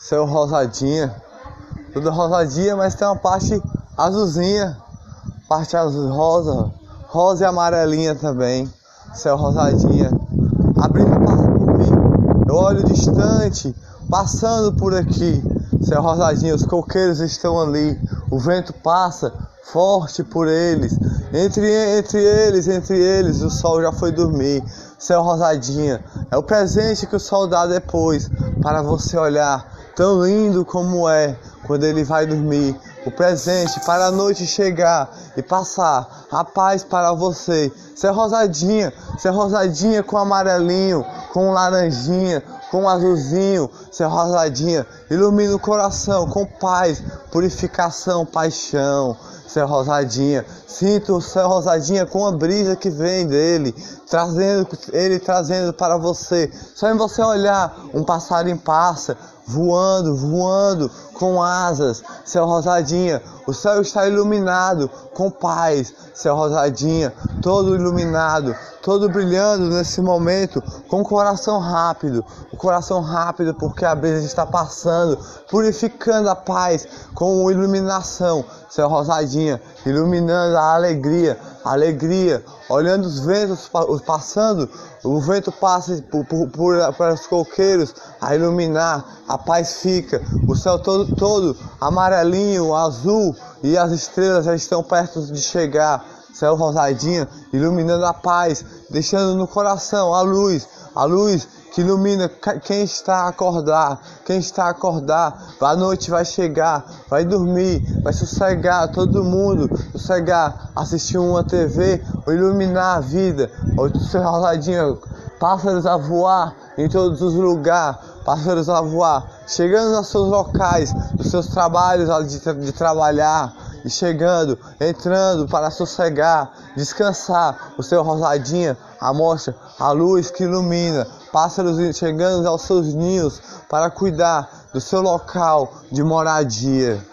Céu rosadinha. Tudo rosadinha, mas tem uma parte azulzinha. Parte azul rosa. Rosa e amarelinha também. Céu rosadinha. A brisa passa por mim. Eu olho distante, passando por aqui. Céu rosadinho, os coqueiros estão ali. O vento passa forte por eles. Entre, entre eles, entre eles, o sol já foi dormir. Céu rosadinha, é o presente que o sol dá depois para você olhar, tão lindo como é quando ele vai dormir. O presente para a noite chegar e passar. A paz para você. Céu rosadinha, céu rosadinha com amarelinho, com laranjinha, com azulzinho, céu rosadinha, ilumina o coração com paz, purificação, paixão céu rosadinha. Sinto o céu rosadinha com a brisa que vem dele, trazendo ele trazendo para você. Só em você olhar, um passarinho passa, voando, voando com asas, céu rosadinha. O céu está iluminado com paz, céu rosadinha, todo iluminado, todo brilhando nesse momento, com o coração rápido, o coração rápido porque a brisa está passando, purificando a paz com iluminação, céu rosadinha, iluminando a alegria, alegria, olhando os ventos passando, o vento passa por, por, por, por os coqueiros a iluminar, a paz fica, o céu todo, todo amarelinho, azul e as estrelas já estão perto de chegar, céu rosadinha, iluminando a paz, deixando no coração a luz, a luz que ilumina quem está a acordar, quem está a acordar, a noite vai chegar, vai dormir, vai sossegar todo mundo, sossegar, assistir uma TV, iluminar a vida, ou ser rosadinho, pássaros a voar em todos os lugares, pássaros a voar, chegando aos seus locais, dos seus trabalhos de, de trabalhar, e chegando, entrando para sossegar, descansar, o seu rosadinha, a mostra, a luz que ilumina, pássaros chegando aos seus ninhos para cuidar do seu local de moradia.